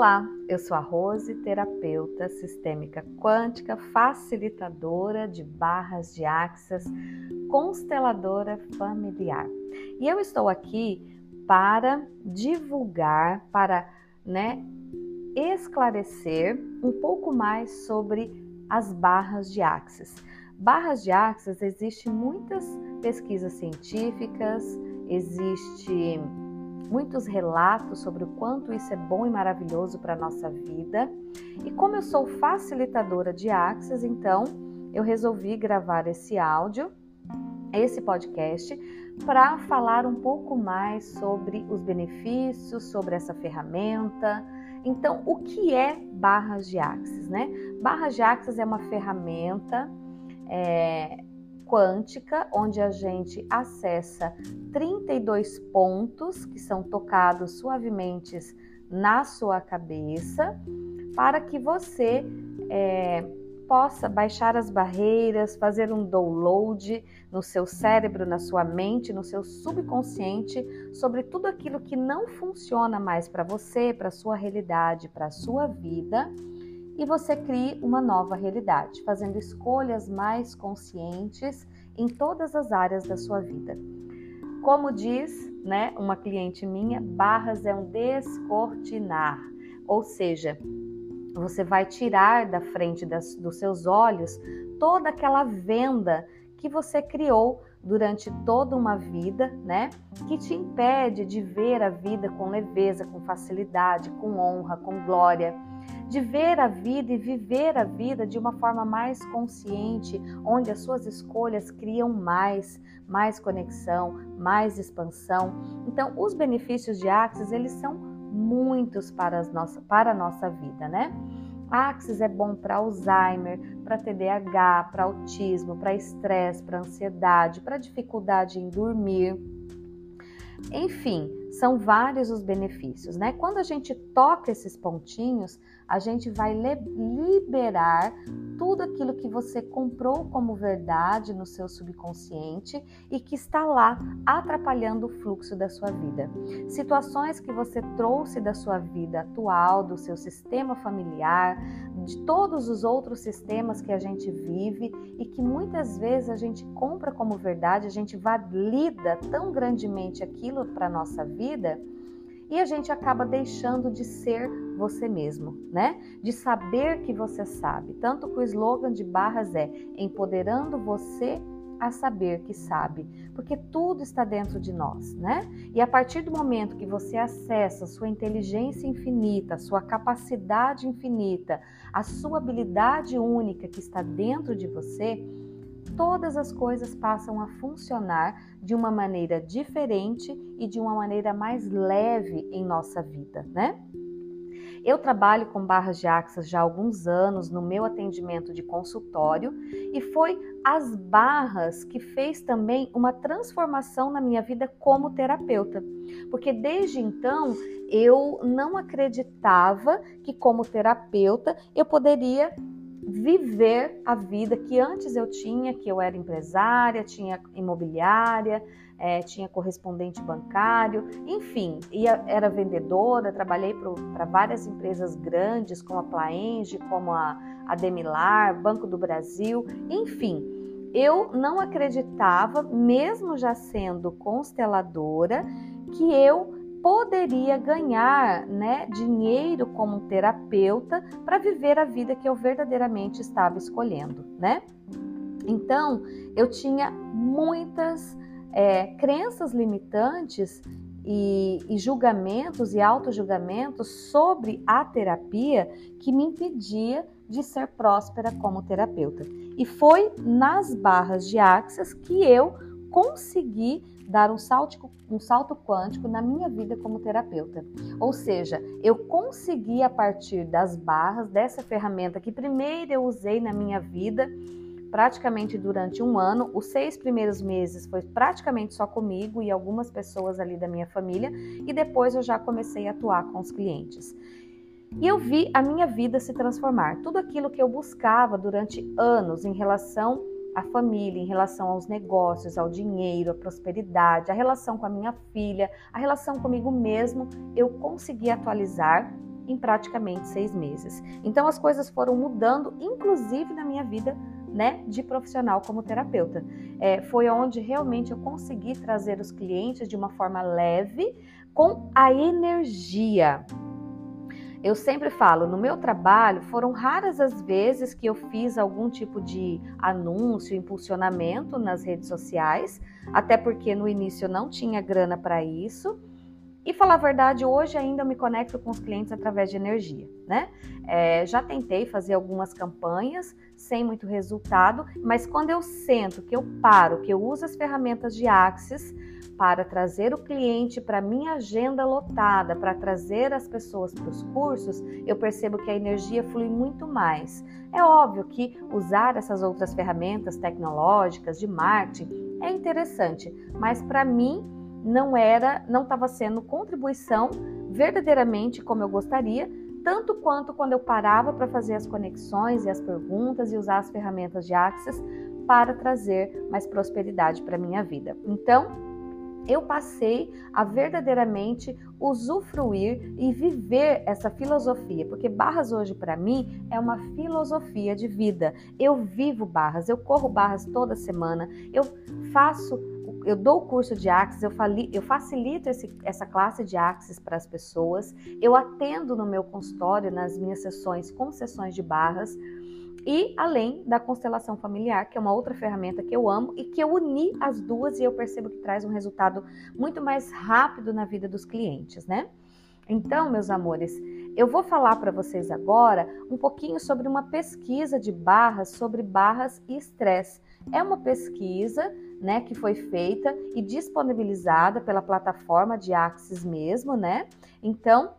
Olá, eu sou a Rose, terapeuta sistêmica quântica, facilitadora de barras de axis, consteladora familiar. E eu estou aqui para divulgar, para né, esclarecer um pouco mais sobre as barras de axis. Barras de axis existem muitas pesquisas científicas, existe muitos relatos sobre o quanto isso é bom e maravilhoso para a nossa vida. E como eu sou facilitadora de Axis, então eu resolvi gravar esse áudio, esse podcast, para falar um pouco mais sobre os benefícios, sobre essa ferramenta. Então, o que é barras de Axis, né? Barras de Axis é uma ferramenta é, quântica, onde a gente acessa 32 pontos que são tocados suavemente na sua cabeça, para que você é, possa baixar as barreiras, fazer um download no seu cérebro, na sua mente, no seu subconsciente sobre tudo aquilo que não funciona mais para você, para sua realidade, para sua vida e você crie uma nova realidade, fazendo escolhas mais conscientes em todas as áreas da sua vida. Como diz, né, uma cliente minha, barras é um descortinar, ou seja, você vai tirar da frente das, dos seus olhos toda aquela venda que você criou durante toda uma vida, né? Que te impede de ver a vida com leveza, com facilidade, com honra, com glória de ver a vida e viver a vida de uma forma mais consciente, onde as suas escolhas criam mais, mais conexão, mais expansão. Então, os benefícios de Axis, eles são muitos para, nossa, para a nossa vida, né? Axis é bom para Alzheimer, para TDAH, para autismo, para estresse, para ansiedade, para dificuldade em dormir. Enfim, são vários os benefícios, né? Quando a gente toca esses pontinhos, a gente vai liberar tudo aquilo que você comprou como verdade no seu subconsciente e que está lá atrapalhando o fluxo da sua vida. Situações que você trouxe da sua vida atual, do seu sistema familiar, de todos os outros sistemas que a gente vive e que muitas vezes a gente compra como verdade, a gente valida tão grandemente aquilo para nossa vida e a gente acaba deixando de ser você mesmo, né? De saber que você sabe. Tanto que o slogan de Barras é empoderando você a saber que sabe, porque tudo está dentro de nós, né? E a partir do momento que você acessa a sua inteligência infinita, a sua capacidade infinita, a sua habilidade única que está dentro de você, todas as coisas passam a funcionar de uma maneira diferente e de uma maneira mais leve em nossa vida, né? Eu trabalho com barras de axas já há alguns anos no meu atendimento de consultório e foi as barras que fez também uma transformação na minha vida como terapeuta. Porque desde então eu não acreditava que como terapeuta eu poderia viver a vida que antes eu tinha, que eu era empresária, tinha imobiliária, é, tinha correspondente bancário, enfim, ia, era vendedora, trabalhei para várias empresas grandes, como a Plaenge, como a, a Demilar, Banco do Brasil, enfim. Eu não acreditava, mesmo já sendo consteladora, que eu poderia ganhar né, dinheiro como terapeuta para viver a vida que eu verdadeiramente estava escolhendo, né? Então, eu tinha muitas é, crenças limitantes e, e julgamentos e auto-julgamentos sobre a terapia que me impedia de ser próspera como terapeuta. E foi nas barras de Axis que eu consegui dar um salto, um salto quântico na minha vida como terapeuta. Ou seja, eu consegui, a partir das barras, dessa ferramenta que primeiro eu usei na minha vida, praticamente durante um ano. Os seis primeiros meses foi praticamente só comigo e algumas pessoas ali da minha família, e depois eu já comecei a atuar com os clientes. E eu vi a minha vida se transformar. Tudo aquilo que eu buscava durante anos em relação a família, em relação aos negócios, ao dinheiro, à prosperidade, a relação com a minha filha, a relação comigo mesmo, eu consegui atualizar em praticamente seis meses. Então as coisas foram mudando, inclusive na minha vida né, de profissional como terapeuta. É, foi onde realmente eu consegui trazer os clientes de uma forma leve, com a energia. Eu sempre falo, no meu trabalho, foram raras as vezes que eu fiz algum tipo de anúncio, impulsionamento nas redes sociais, até porque no início eu não tinha grana para isso. E falar a verdade, hoje ainda me conecto com os clientes através de energia, né? É, já tentei fazer algumas campanhas sem muito resultado, mas quando eu sento, que eu paro, que eu uso as ferramentas de Axis para trazer o cliente para minha agenda lotada, para trazer as pessoas para os cursos, eu percebo que a energia flui muito mais. É óbvio que usar essas outras ferramentas tecnológicas de marketing é interessante, mas para mim não era, não estava sendo contribuição verdadeiramente como eu gostaria, tanto quanto quando eu parava para fazer as conexões e as perguntas e usar as ferramentas de Access para trazer mais prosperidade para minha vida. Então, eu passei a verdadeiramente usufruir e viver essa filosofia, porque Barras hoje para mim é uma filosofia de vida. Eu vivo Barras, eu corro Barras toda semana, eu faço eu dou o curso de Axis, eu, fali, eu facilito esse, essa classe de Axis para as pessoas, eu atendo no meu consultório, nas minhas sessões, com sessões de barras, e além da constelação familiar, que é uma outra ferramenta que eu amo e que eu uni as duas e eu percebo que traz um resultado muito mais rápido na vida dos clientes, né? Então, meus amores, eu vou falar para vocês agora um pouquinho sobre uma pesquisa de barras sobre barras e estresse. É uma pesquisa né, que foi feita e disponibilizada pela plataforma de Axis mesmo, né? Então,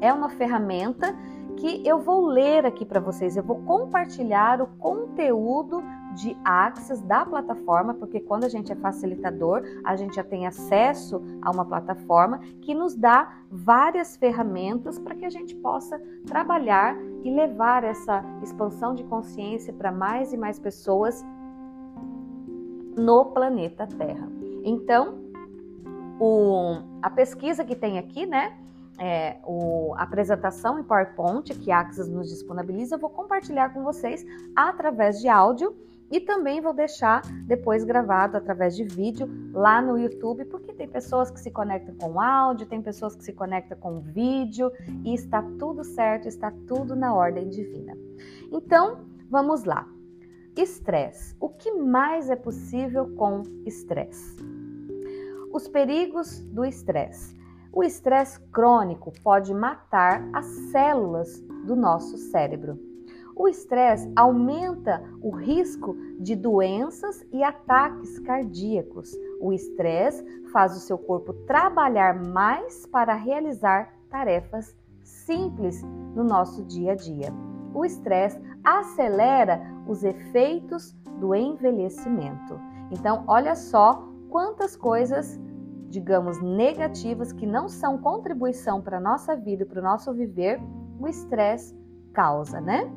é uma ferramenta que eu vou ler aqui para vocês, eu vou compartilhar o conteúdo de Axis da plataforma, porque quando a gente é facilitador, a gente já tem acesso a uma plataforma que nos dá várias ferramentas para que a gente possa trabalhar e levar essa expansão de consciência para mais e mais pessoas no planeta Terra. Então, o, a pesquisa que tem aqui, né? É, o, a apresentação em PowerPoint que a Axis nos disponibiliza, eu vou compartilhar com vocês através de áudio e também vou deixar depois gravado através de vídeo lá no YouTube, porque tem pessoas que se conectam com áudio, tem pessoas que se conectam com vídeo e está tudo certo, está tudo na ordem divina. Então, vamos lá. Estresse. O que mais é possível com estresse? Os perigos do estresse. O estresse crônico pode matar as células do nosso cérebro. O estresse aumenta o risco de doenças e ataques cardíacos. O estresse faz o seu corpo trabalhar mais para realizar tarefas simples no nosso dia a dia. O estresse acelera os efeitos do envelhecimento. Então, olha só quantas coisas, digamos, negativas que não são contribuição para a nossa vida, para o nosso viver, o estresse causa, né?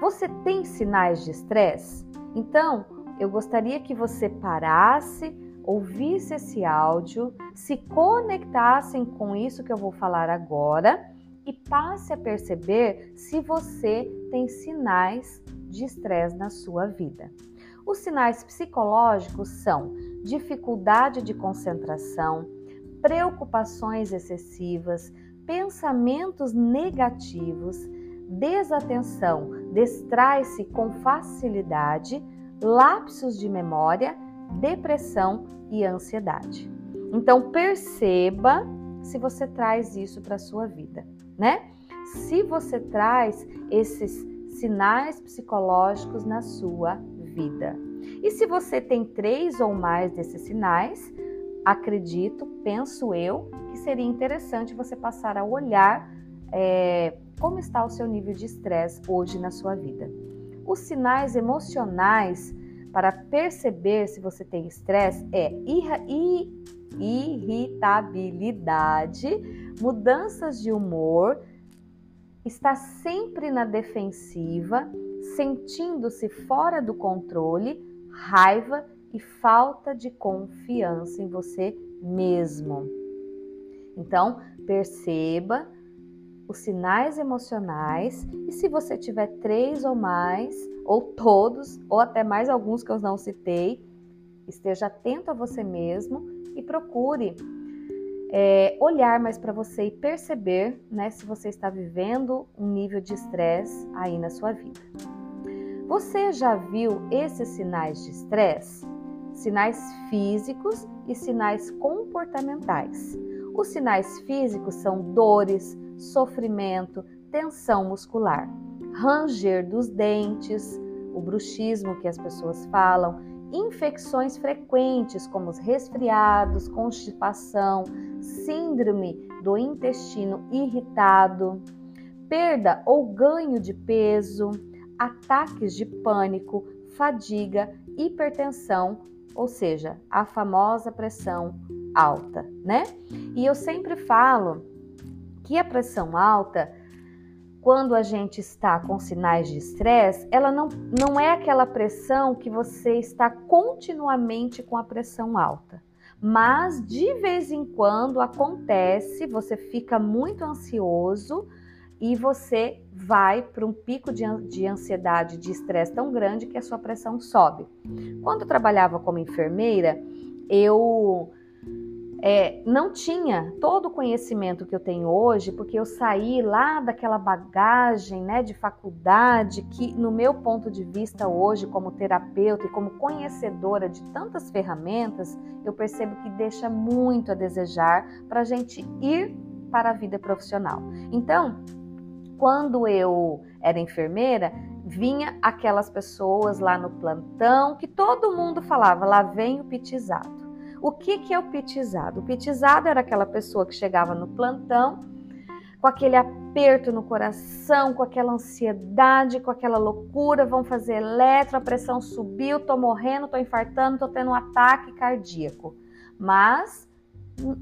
Você tem sinais de estresse? Então, eu gostaria que você parasse, ouvisse esse áudio, se conectassem com isso que eu vou falar agora e passe a perceber se você tem sinais de estresse na sua vida. Os sinais psicológicos são dificuldade de concentração, preocupações excessivas, pensamentos negativos, desatenção, distrai-se com facilidade, lapsos de memória, depressão e ansiedade. Então perceba se você traz isso para a sua vida né? Se você traz esses sinais psicológicos na sua vida. E se você tem três ou mais desses sinais, acredito, penso eu, que seria interessante você passar a olhar é, como está o seu nível de estresse hoje na sua vida. Os sinais emocionais para perceber se você tem estresse é irritabilidade, mudanças de humor, está sempre na defensiva, sentindo-se fora do controle, raiva e falta de confiança em você mesmo. Então, perceba os sinais emocionais e se você tiver três ou mais, ou todos, ou até mais alguns que eu não citei, esteja atento a você mesmo e procure é, olhar mais para você e perceber né, se você está vivendo um nível de estresse aí na sua vida. Você já viu esses sinais de estresse? Sinais físicos e sinais comportamentais. Os sinais físicos são dores, sofrimento, tensão muscular, ranger dos dentes, o bruxismo que as pessoas falam, infecções frequentes como os resfriados, constipação, síndrome do intestino irritado, perda ou ganho de peso, ataques de pânico, fadiga, hipertensão, ou seja, a famosa pressão alta, né? E eu sempre falo que a pressão alta, quando a gente está com sinais de estresse, ela não, não é aquela pressão que você está continuamente com a pressão alta. Mas de vez em quando acontece, você fica muito ansioso e você vai para um pico de, de ansiedade, de estresse tão grande que a sua pressão sobe. Quando eu trabalhava como enfermeira, eu é, não tinha todo o conhecimento que eu tenho hoje, porque eu saí lá daquela bagagem né, de faculdade que, no meu ponto de vista hoje, como terapeuta e como conhecedora de tantas ferramentas, eu percebo que deixa muito a desejar para a gente ir para a vida profissional. Então, quando eu era enfermeira, vinha aquelas pessoas lá no plantão que todo mundo falava: lá vem o pitizado. O que, que é o pitizado? O pitizado era aquela pessoa que chegava no plantão com aquele aperto no coração, com aquela ansiedade, com aquela loucura, vão fazer eletro, a pressão subiu, tô morrendo, tô infartando, tô tendo um ataque cardíaco. Mas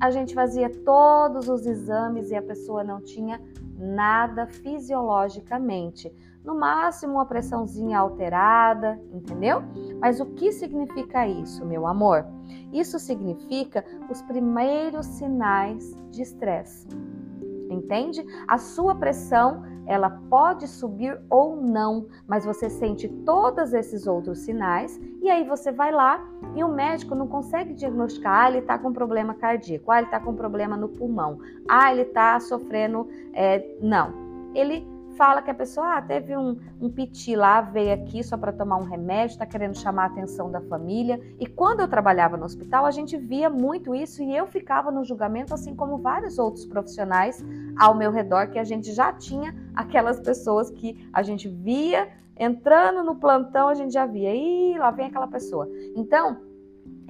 a gente fazia todos os exames e a pessoa não tinha nada fisiologicamente no máximo uma pressãozinha alterada, entendeu? Mas o que significa isso, meu amor? Isso significa os primeiros sinais de estresse. Entende? A sua pressão, ela pode subir ou não, mas você sente todos esses outros sinais e aí você vai lá e o médico não consegue diagnosticar, ah, ele está com problema cardíaco, ah, ele está com problema no pulmão, ah, ele está sofrendo, é, não. Ele fala que a pessoa ah, teve um, um piti lá, veio aqui só para tomar um remédio, está querendo chamar a atenção da família. E quando eu trabalhava no hospital, a gente via muito isso e eu ficava no julgamento, assim como vários outros profissionais ao meu redor, que a gente já tinha aquelas pessoas que a gente via entrando no plantão, a gente já via, e lá vem aquela pessoa. Então,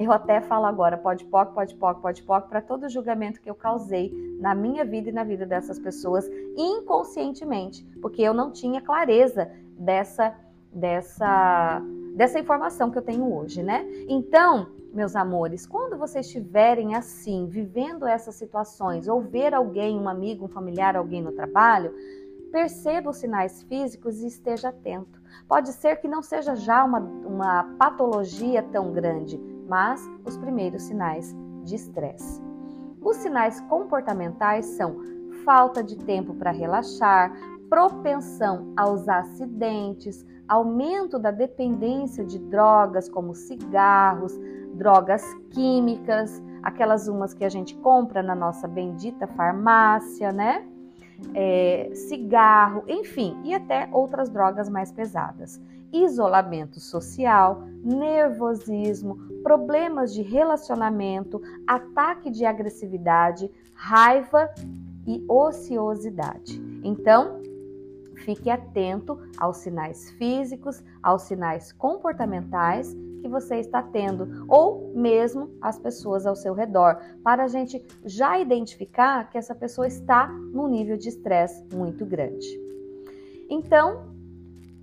eu até falo agora, pode poc, pode poc, pode poc, para todo julgamento que eu causei na minha vida e na vida dessas pessoas inconscientemente, porque eu não tinha clareza dessa dessa dessa informação que eu tenho hoje, né? Então, meus amores, quando vocês estiverem assim, vivendo essas situações, ou ver alguém, um amigo, um familiar, alguém no trabalho, perceba os sinais físicos e esteja atento. Pode ser que não seja já uma, uma patologia tão grande, mas os primeiros sinais de estresse. Os sinais comportamentais são falta de tempo para relaxar, propensão aos acidentes, aumento da dependência de drogas como cigarros, drogas químicas, aquelas umas que a gente compra na nossa bendita farmácia, né? É, cigarro, enfim, e até outras drogas mais pesadas isolamento social, nervosismo, problemas de relacionamento, ataque de agressividade, raiva e ociosidade. Então, fique atento aos sinais físicos, aos sinais comportamentais que você está tendo, ou mesmo as pessoas ao seu redor, para a gente já identificar que essa pessoa está num nível de estresse muito grande. Então,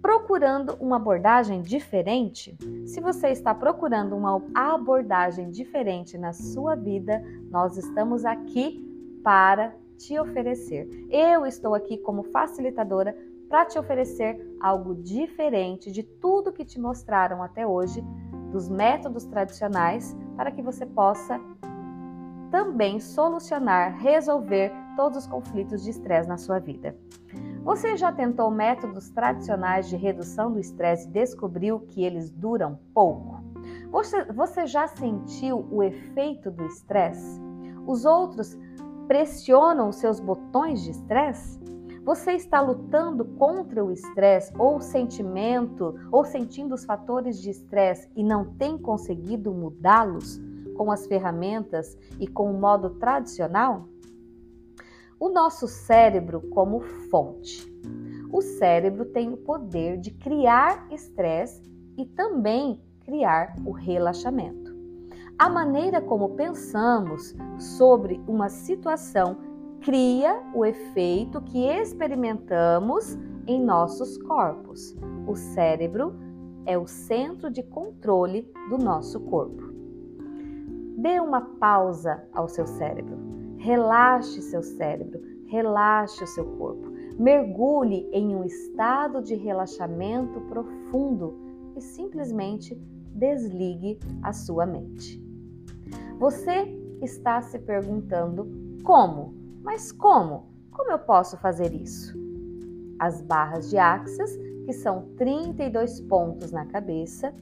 procurando uma abordagem diferente? Se você está procurando uma abordagem diferente na sua vida, nós estamos aqui para te oferecer. Eu estou aqui como facilitadora para te oferecer algo diferente de tudo que te mostraram até hoje, dos métodos tradicionais, para que você possa também solucionar, resolver todos os conflitos de estresse na sua vida. Você já tentou métodos tradicionais de redução do estresse e descobriu que eles duram pouco? Você, você já sentiu o efeito do estresse? Os outros pressionam os seus botões de estresse? Você está lutando contra o estresse ou sentimento ou sentindo os fatores de estresse e não tem conseguido mudá-los com as ferramentas e com o modo tradicional? O nosso cérebro como fonte. O cérebro tem o poder de criar estresse e também criar o relaxamento. A maneira como pensamos sobre uma situação cria o efeito que experimentamos em nossos corpos. O cérebro é o centro de controle do nosso corpo. Dê uma pausa ao seu cérebro Relaxe seu cérebro, relaxe o seu corpo. Mergulhe em um estado de relaxamento profundo e simplesmente desligue a sua mente. Você está se perguntando como? Mas como? Como eu posso fazer isso? As barras de axis, que são 32 pontos na cabeça,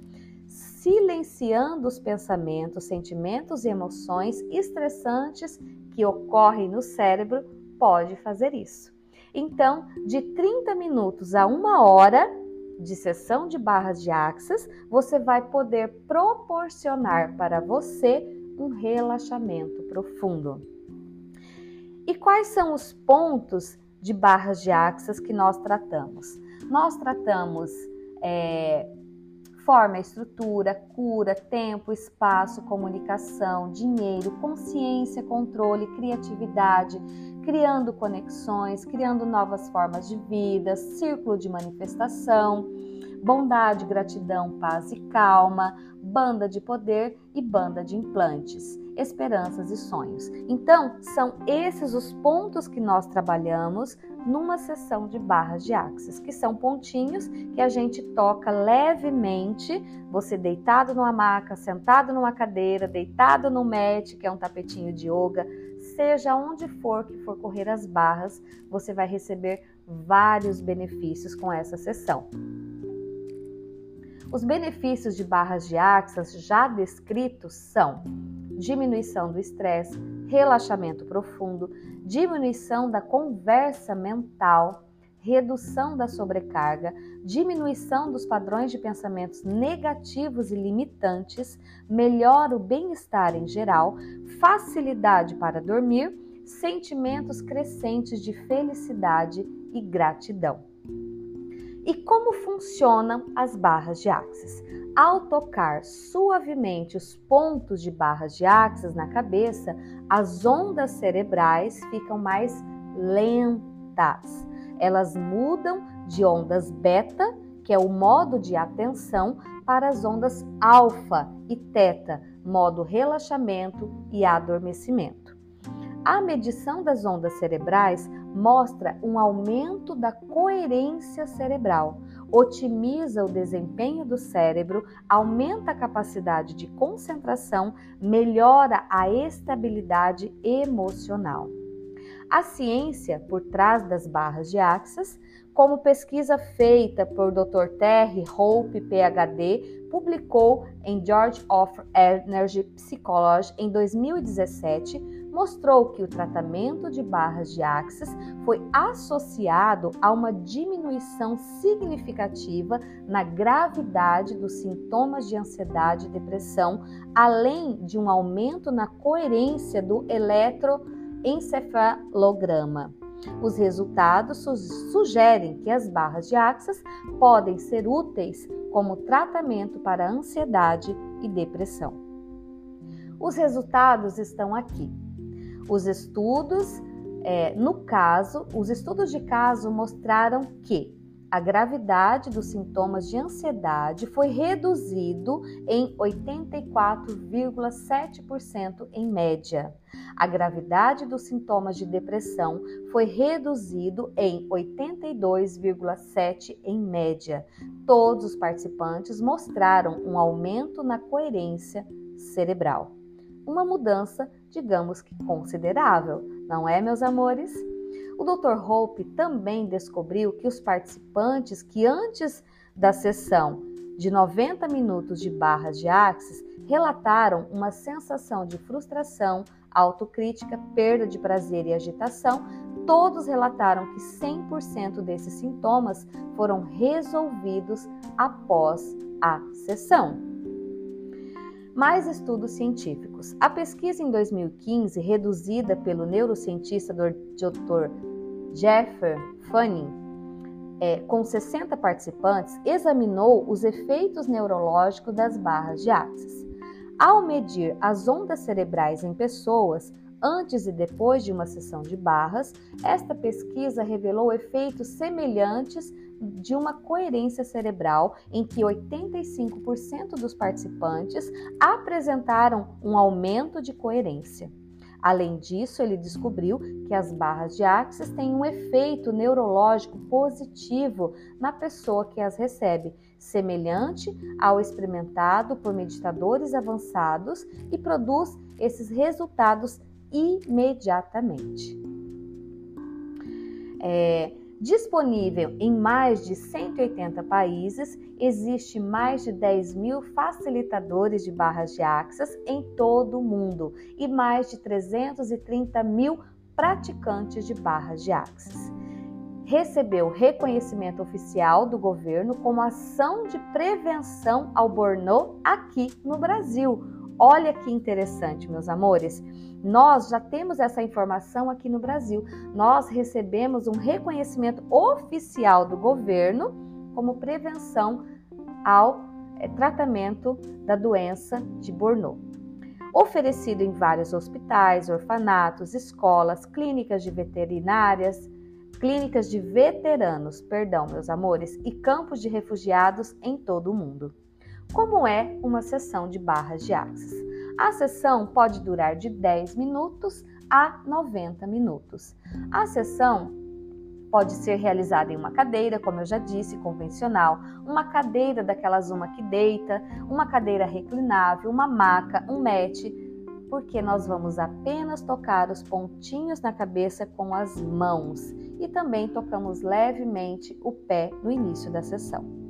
silenciando os pensamentos, sentimentos e emoções estressantes que ocorrem no cérebro pode fazer isso. Então, de 30 minutos a uma hora de sessão de barras de axis, você vai poder proporcionar para você um relaxamento profundo. E quais são os pontos de barras de axis que nós tratamos? Nós tratamos é, forma, estrutura, cura, tempo, espaço, comunicação, dinheiro, consciência, controle, criatividade, criando conexões, criando novas formas de vida, círculo de manifestação, bondade, gratidão, paz e calma, banda de poder e banda de implantes, esperanças e sonhos. Então, são esses os pontos que nós trabalhamos numa sessão de barras de axis, que são pontinhos que a gente toca levemente, você deitado numa maca, sentado numa cadeira, deitado no mat, que é um tapetinho de yoga, seja onde for que for correr as barras, você vai receber vários benefícios com essa sessão. Os benefícios de barras de axis já descritos são diminuição do estresse, relaxamento profundo, diminuição da conversa mental, redução da sobrecarga, diminuição dos padrões de pensamentos negativos e limitantes, melhora o bem-estar em geral, facilidade para dormir, sentimentos crescentes de felicidade e gratidão. E como funcionam as barras de axis? Ao tocar suavemente os pontos de barras de axis na cabeça, as ondas cerebrais ficam mais lentas. Elas mudam de ondas beta, que é o modo de atenção, para as ondas alfa e teta, modo relaxamento e adormecimento. A medição das ondas cerebrais mostra um aumento da coerência cerebral, otimiza o desempenho do cérebro, aumenta a capacidade de concentração, melhora a estabilidade emocional. A ciência por trás das barras de axis, como pesquisa feita por Dr. Terry Hope, PhD, publicou em George of Energy Psychology em 2017, mostrou que o tratamento de barras de axis foi associado a uma diminuição significativa na gravidade dos sintomas de ansiedade e depressão, além de um aumento na coerência do eletroencefalograma. Os resultados sugerem que as barras de axis podem ser úteis como tratamento para ansiedade e depressão. Os resultados estão aqui. Os estudos, é, no caso, os estudos de caso mostraram que a gravidade dos sintomas de ansiedade foi reduzido em 84,7% em média. A gravidade dos sintomas de depressão foi reduzido em 82,7 em média. Todos os participantes mostraram um aumento na coerência cerebral uma mudança, digamos que considerável. não é, meus amores? O Dr. Hope também descobriu que os participantes que antes da sessão de 90 minutos de barras de axis relataram uma sensação de frustração, autocrítica, perda de prazer e agitação, todos relataram que 100% desses sintomas foram resolvidos após a sessão. Mais estudos científicos. A pesquisa em 2015, reduzida pelo neurocientista Dr. Jeffrey Fanning, é, com 60 participantes, examinou os efeitos neurológicos das barras de axis. Ao medir as ondas cerebrais em pessoas, antes e depois de uma sessão de barras, esta pesquisa revelou efeitos semelhantes de uma coerência cerebral em que 85% dos participantes apresentaram um aumento de coerência. Além disso, ele descobriu que as barras de axis têm um efeito neurológico positivo na pessoa que as recebe, semelhante ao experimentado por meditadores avançados e produz esses resultados imediatamente. É, disponível em mais de 180 países, existe mais de 10 mil facilitadores de barras de axis em todo o mundo e mais de 330 mil praticantes de barras de axis. Recebeu reconhecimento oficial do governo como ação de prevenção ao burnout aqui no Brasil. Olha que interessante, meus amores. Nós já temos essa informação aqui no Brasil. Nós recebemos um reconhecimento oficial do governo como prevenção ao é, tratamento da doença de Burnout. Oferecido em vários hospitais, orfanatos, escolas, clínicas de veterinárias, clínicas de veteranos, perdão, meus amores, e campos de refugiados em todo o mundo. Como é uma sessão de barras de axis? A sessão pode durar de 10 minutos a 90 minutos. A sessão pode ser realizada em uma cadeira, como eu já disse, convencional, uma cadeira daquelas uma que deita, uma cadeira reclinável, uma maca, um mat, porque nós vamos apenas tocar os pontinhos na cabeça com as mãos e também tocamos levemente o pé no início da sessão.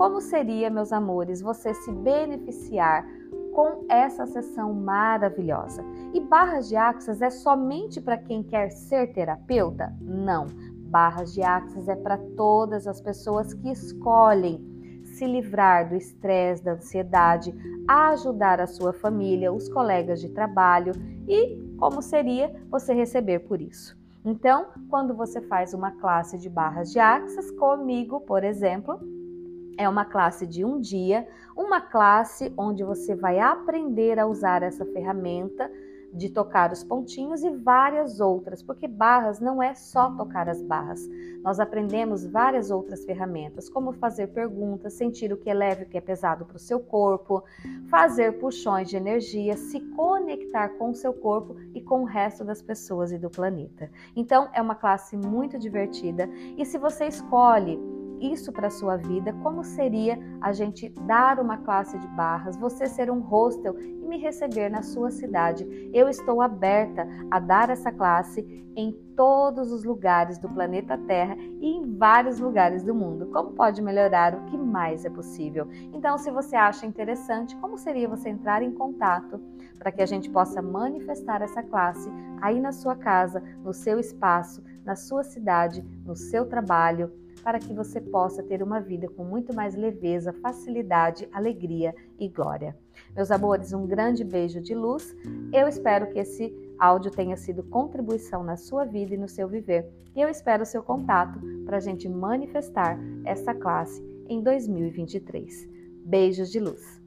Como seria, meus amores, você se beneficiar com essa sessão maravilhosa. E barras de axis é somente para quem quer ser terapeuta? Não. Barras de axis é para todas as pessoas que escolhem se livrar do estresse, da ansiedade, ajudar a sua família, os colegas de trabalho e como seria você receber por isso. Então, quando você faz uma classe de barras de axis comigo, por exemplo, é uma classe de um dia, uma classe onde você vai aprender a usar essa ferramenta de tocar os pontinhos e várias outras, porque barras não é só tocar as barras. Nós aprendemos várias outras ferramentas, como fazer perguntas, sentir o que é leve e o que é pesado para o seu corpo, fazer puxões de energia, se conectar com o seu corpo e com o resto das pessoas e do planeta. Então, é uma classe muito divertida e se você escolhe isso para a sua vida, como seria a gente dar uma classe de barras, você ser um hostel e me receber na sua cidade. Eu estou aberta a dar essa classe em todos os lugares do planeta Terra e em vários lugares do mundo. Como pode melhorar o que mais é possível? Então, se você acha interessante, como seria você entrar em contato para que a gente possa manifestar essa classe aí na sua casa, no seu espaço, na sua cidade, no seu trabalho? Para que você possa ter uma vida com muito mais leveza, facilidade, alegria e glória. Meus amores, um grande beijo de luz. Eu espero que esse áudio tenha sido contribuição na sua vida e no seu viver. E eu espero o seu contato para a gente manifestar essa classe em 2023. Beijos de luz.